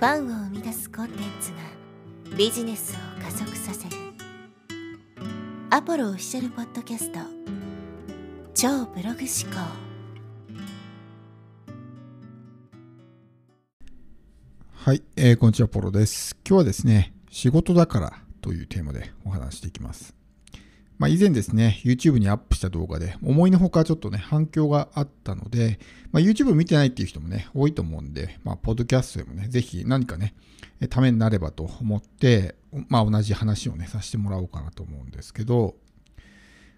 ファンを生み出すコンテンツがビジネスを加速させるアポロオフィシャルポッドキャスト超ブログ思考はい、えー、こんにちは、ポロです。今日はですね、仕事だからというテーマでお話していきます。まあ、以前ですね、YouTube にアップした動画で、思いのほかちょっとね、反響があったので、まあ、YouTube 見てないっていう人もね、多いと思うんで、まあ、ポッドキャストでもね、ぜひ何かね、ためになればと思って、まあ、同じ話をね、させてもらおうかなと思うんですけど、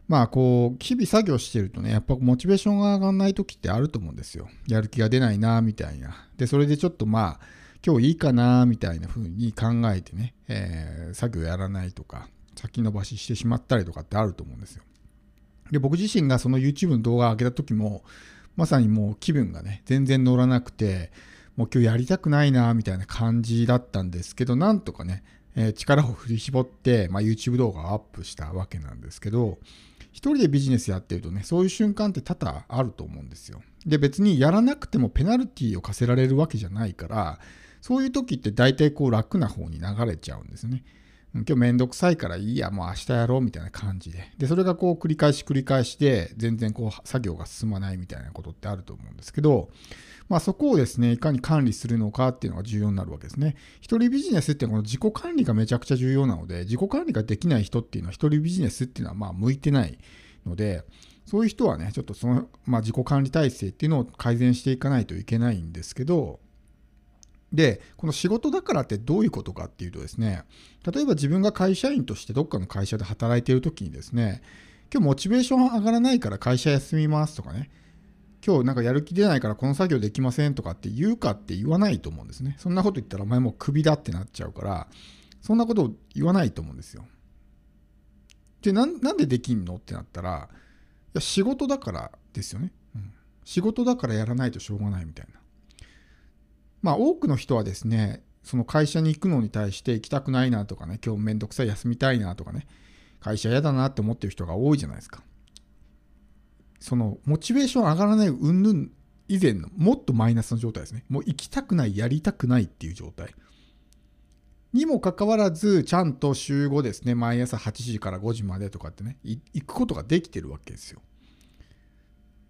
まあ、こう、日々作業してるとね、やっぱモチベーションが上がらない時ってあると思うんですよ。やる気が出ないな、みたいな。で、それでちょっとまあ、今日いいかな、みたいな風に考えてね、えー、作業やらないとか、先延ばししてしまったりとかってあると思うんですよ。で、僕自身がその YouTube の動画を上げた時も、まさにもう気分がね、全然乗らなくて、もう今日やりたくないな、みたいな感じだったんですけど、なんとかね、えー、力を振り絞って、まあ、YouTube 動画をアップしたわけなんですけど、一人でビジネスやってるとね、そういう瞬間って多々あると思うんですよ。で、別にやらなくてもペナルティを課せられるわけじゃないから、そういう時って大体こう楽な方に流れちゃうんですね。今日めんどくさいからいいや、もう明日やろうみたいな感じで。で、それがこう繰り返し繰り返して、全然こう作業が進まないみたいなことってあると思うんですけど、まあそこをですね、いかに管理するのかっていうのが重要になるわけですね。一人ビジネスってこの自己管理がめちゃくちゃ重要なので、自己管理ができない人っていうのは一人ビジネスっていうのはまあ向いてないので、そういう人はね、ちょっとその、まあ、自己管理体制っていうのを改善していかないといけないんですけど、で、この仕事だからってどういうことかっていうとですね、例えば自分が会社員としてどっかの会社で働いている時にですね、今日モチベーション上がらないから会社休みますとかね、今日なんかやる気出ないからこの作業できませんとかって言うかって言わないと思うんですね。そんなこと言ったらお前もうクビだってなっちゃうから、そんなことを言わないと思うんですよ。で、なんでできんのってなったら、いや仕事だからですよね、うん。仕事だからやらないとしょうがないみたいな。まあ多くの人はですね、その会社に行くのに対して行きたくないなとかね、今日めんどくさい休みたいなとかね、会社嫌だなって思ってる人が多いじゃないですか。そのモチベーション上がらない云々以前のもっとマイナスの状態ですね。もう行きたくない、やりたくないっていう状態。にもかかわらず、ちゃんと週5ですね、毎朝8時から5時までとかってね、行くことができてるわけですよ。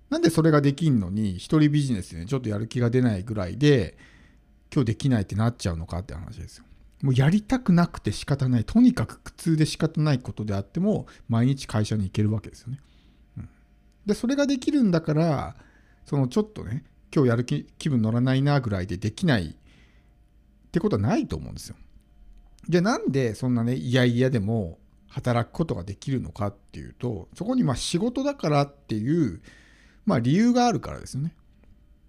なんでそれができんのに、一人ビジネスで、ね、ちょっとやる気が出ないぐらいで、今日できないってなっちゃうのかって話ですよ。もうやりたくなくて仕方ない、とにかく苦痛で仕方ないことであっても、毎日会社に行けるわけですよね。うん、で、それができるんだから、そのちょっとね、今日やる気気分乗らないなぐらいでできないってことはないと思うんですよ。じゃあなんでそんなね、いやいやでも働くことができるのかっていうと、そこにまあ仕事だからっていう、まあ理由があるからですよね。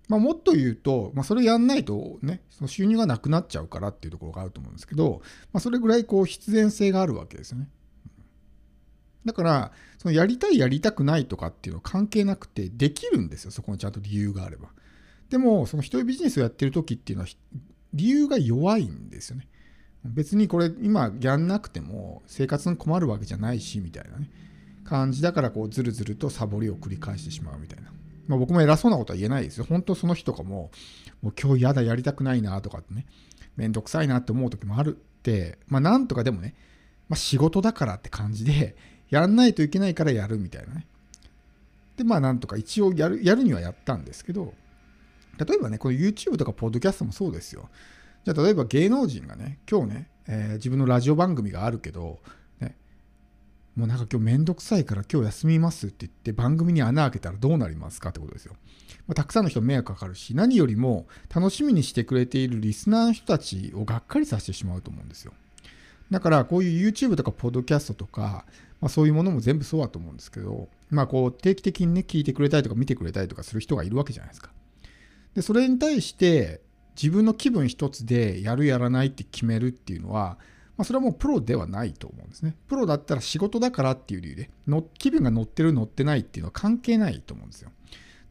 まあ、もっと言うと、まあ、それやんないとね、その収入がなくなっちゃうからっていうところがあると思うんですけど、まあ、それぐらいこう必然性があるわけですよね。だから、そのやりたい、やりたくないとかっていうのは関係なくて、できるんですよ、そこにちゃんと理由があれば。でも、その一人ビジネスをやってる時っていうのは、理由が弱いんですよね。別にこれ、今やんなくても生活に困るわけじゃないし、みたいなね、感じだから、こう、ずるずるとサボりを繰り返してしまうみたいな。まあ、僕も偉そうなことは言えないですよ。本当その日とかも、もう今日やだ、やりたくないなとかってね、めんどくさいなって思う時もあるって、まあなんとかでもね、まあ仕事だからって感じで、やんないといけないからやるみたいなね。で、まあなんとか一応やる、やるにはやったんですけど、例えばね、この YouTube とかポッドキャストもそうですよ。じゃあ例えば芸能人がね、今日ね、えー、自分のラジオ番組があるけど、もうなんか今日めんどくさいから今日休みますって言って番組に穴開けたらどうなりますかってことですよ。まあ、たくさんの人迷惑かかるし、何よりも楽しみにしてくれているリスナーの人たちをがっかりさせてしまうと思うんですよ。だからこういう YouTube とかポッドキャストとか、まあ、そういうものも全部そうだと思うんですけど、まあこう定期的にね、聞いてくれたりとか見てくれたりとかする人がいるわけじゃないですか。で、それに対して自分の気分一つでやるやらないって決めるっていうのは、まあ、それはもうプロではないと思うんですね。プロだったら仕事だからっていう理由での、気分が乗ってる乗ってないっていうのは関係ないと思うんですよ。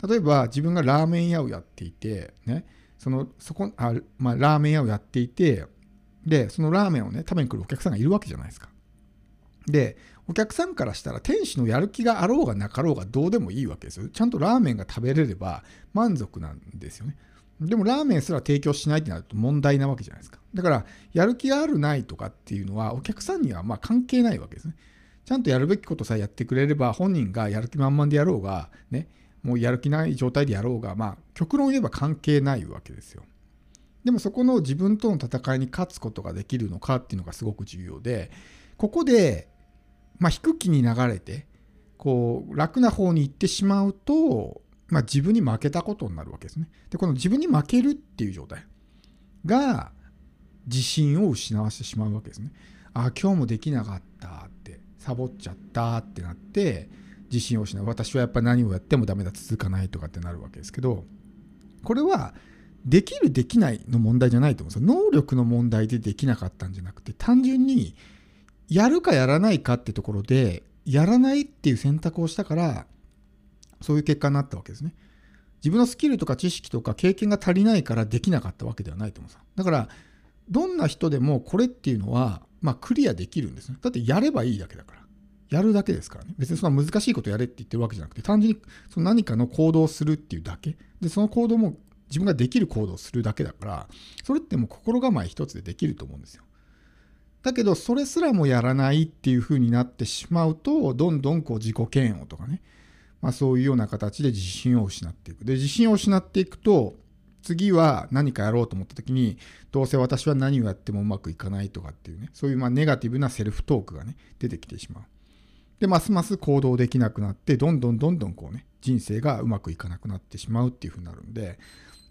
例えば自分がラーメン屋をやっていて、ね、その、そこ、あまあ、ラーメン屋をやっていて、で、そのラーメンをね、食べに来るお客さんがいるわけじゃないですか。で、お客さんからしたら店主のやる気があろうがなかろうがどうでもいいわけですよ。ちゃんとラーメンが食べれれば満足なんですよね。でもラーメンすら提供しないってなると問題なわけじゃないですか。だから、やる気があるないとかっていうのは、お客さんにはま関係ないわけですね。ちゃんとやるべきことさえやってくれれば、本人がやる気満々でやろうが、ね、もうやる気ない状態でやろうが、まあ、極論言えば関係ないわけですよ。でもそこの自分との戦いに勝つことができるのかっていうのがすごく重要で、ここで、まあ、引く気に流れて、こう、楽な方に行ってしまうと、まあ、自分に負けたことになるわけですね。で、この自分に負けるっていう状態が自信を失わせてしまうわけですね。ああ、今日もできなかったって、サボっちゃったってなって、自信を失う。私はやっぱ何をやってもダメだ、続かないとかってなるわけですけど、これは、できる、できないの問題じゃないと思うんですよ。能力の問題でできなかったんじゃなくて、単純に、やるかやらないかってところで、やらないっていう選択をしたから、そういう結果になったわけですね。自分のスキルとか知識とか経験が足りないからできなかったわけではないと思うんですだから、どんな人でもこれっていうのは、まあ、クリアできるんですね。だってやればいいだけだから。やるだけですからね。別にそんな難しいことやれって言ってるわけじゃなくて、単純にその何かの行動をするっていうだけ。で、その行動も自分ができる行動をするだけだから、それってもう心構え一つでできると思うんですよ。だけど、それすらもやらないっていう風になってしまうと、どんどんこう自己嫌悪とかね、まあ、そういうような形で自信を失っていく。で、自信を失っていくと、次は何かやろうと思った時に、どうせ私は何をやってもうまくいかないとかっていうね、そういうまあネガティブなセルフトークがね、出てきてしまう。で、ますます行動できなくなって、どんどんどんどんこうね、人生がうまくいかなくなってしまうっていうふうになるんで、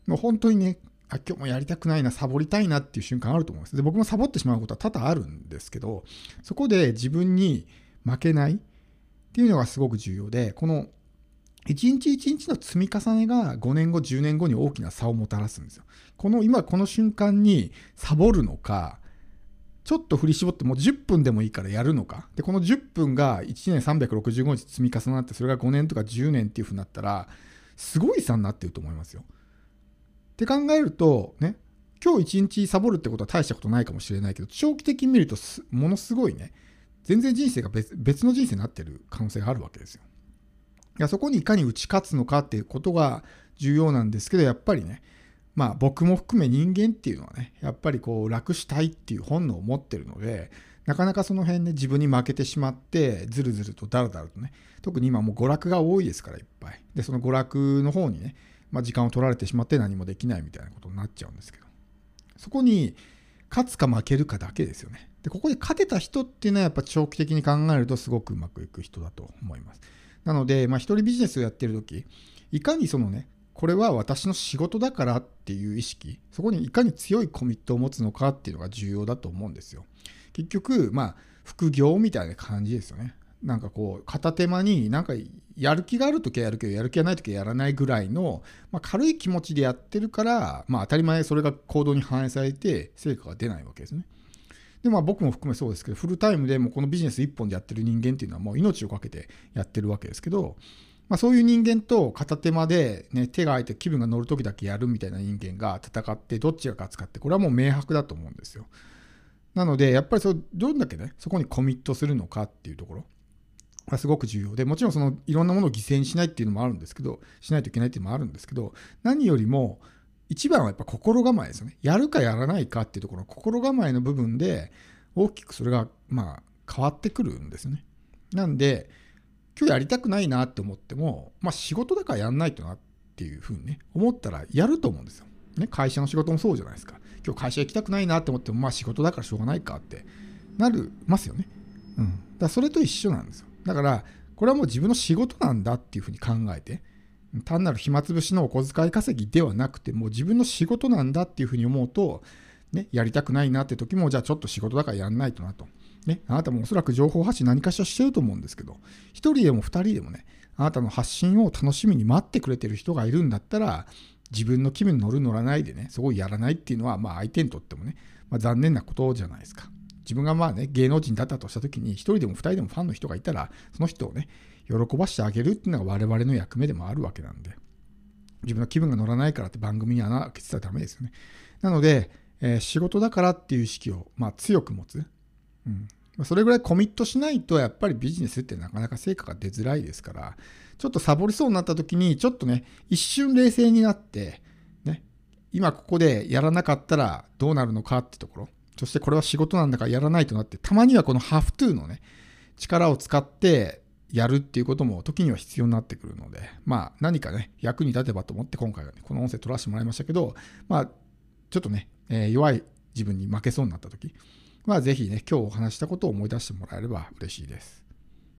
もう本当にね、あ、今日もやりたくないな、サボりたいなっていう瞬間あると思うんです。で、僕もサボってしまうことは多々あるんですけど、そこで自分に負けないっていうのがすごく重要で、この一日一日の積み重ねが5年後、10年後に大きな差をもたらすんですよ。この今この瞬間にサボるのか、ちょっと振り絞ってもう10分でもいいからやるのか。で、この10分が1年365日積み重なって、それが5年とか10年っていう風になったら、すごい差になってると思いますよ。って考えると、ね、今日一日サボるってことは大したことないかもしれないけど、長期的に見るとものすごいね、全然人生が別別の人生になってる可能性があるわけですよ。やそこにいかに打ち勝つのかっていうことが重要なんですけど、やっぱりね、まあ僕も含め人間っていうのはね、やっぱりこう楽したいっていう本能を持ってるので、なかなかその辺ね、自分に負けてしまって、ずるずるとだらだらとね、特に今もう娯楽が多いですからいっぱい。で、その娯楽の方にね、まあ、時間を取られてしまって何もできないみたいなことになっちゃうんですけど、そこに勝つか負けるかだけですよね。で、ここで勝てた人っていうのはやっぱ長期的に考えるとすごくうまくいく人だと思います。なので、まあ、一人ビジネスをやってる時いかにそのねこれは私の仕事だからっていう意識そこにいかに強いコミットを持つのかっていうのが重要だと思うんですよ。結局まあ副業みたいな感じですよね。なんかこう片手間になんかやる気がある時はやるけどやる気がない時はやらないぐらいの、まあ、軽い気持ちでやってるからまあ当たり前それが行動に反映されて成果が出ないわけですね。で、まあ僕も含めそうですけど、フルタイムでもこのビジネス一本でやってる人間っていうのはもう命を懸けてやってるわけですけど、まあそういう人間と片手間でね、手が空いて気分が乗るときだけやるみたいな人間が戦ってどっちが勝つかって、これはもう明白だと思うんですよ。なので、やっぱりそどんだけね、そこにコミットするのかっていうところがすごく重要で、もちろんそのいろんなものを犠牲にしないっていうのもあるんですけど、しないといけないっていうのもあるんですけど、何よりも、一番はやっぱ心構えですよね。やるかやらないかっていうところの心構えの部分で、大きくそれがまあ変わってくるんですよね。なんで、今日やりたくないなって思っても、まあ仕事だからやんないとなっていうふうにね、思ったらやると思うんですよ。ね、会社の仕事もそうじゃないですか。今日会社行きたくないなって思っても、まあ仕事だからしょうがないかってなるますよね。うん。だからそれと一緒なんですよ。だから、これはもう自分の仕事なんだっていうふうに考えて、単なる暇つぶしのお小遣い稼ぎではなくて、もう自分の仕事なんだっていうふうに思うと、ね、やりたくないなって時も、じゃあちょっと仕事だからやんないとなと。ね、あなたもおそらく情報発信何かしらしてると思うんですけど、1人でも2人でもね、あなたの発信を楽しみに待ってくれてる人がいるんだったら、自分の気分に乗る乗らないでね、そこをやらないっていうのは、まあ相手にとってもね、まあ、残念なことじゃないですか。自分がまあね、芸能人だったとした時に、1人でも2人でもファンの人がいたら、その人をね、喜ばしてあげるっていうのが我々の役目でもあるわけなんで、自分の気分が乗らないからって番組に穴開けてたらダメですよね。なので、えー、仕事だからっていう意識を、まあ、強く持つ。うんそれぐらいコミットしないとやっぱりビジネスってなかなか成果が出づらいですから、ちょっとサボりそうになった時に、ちょっとね、一瞬冷静になって、ね、今ここでやらなかったらどうなるのかってところ、そしてこれは仕事なんだからやらないとなって、たまにはこのハフトゥーのね、力を使ってやるっていうことも時には必要になってくるので、まあ何かね、役に立てばと思って今回はね、この音声取らせてもらいましたけど、まあちょっとね、えー、弱い自分に負けそうになった時は、ぜひね、今日お話したことを思い出してもらえれば嬉しいです。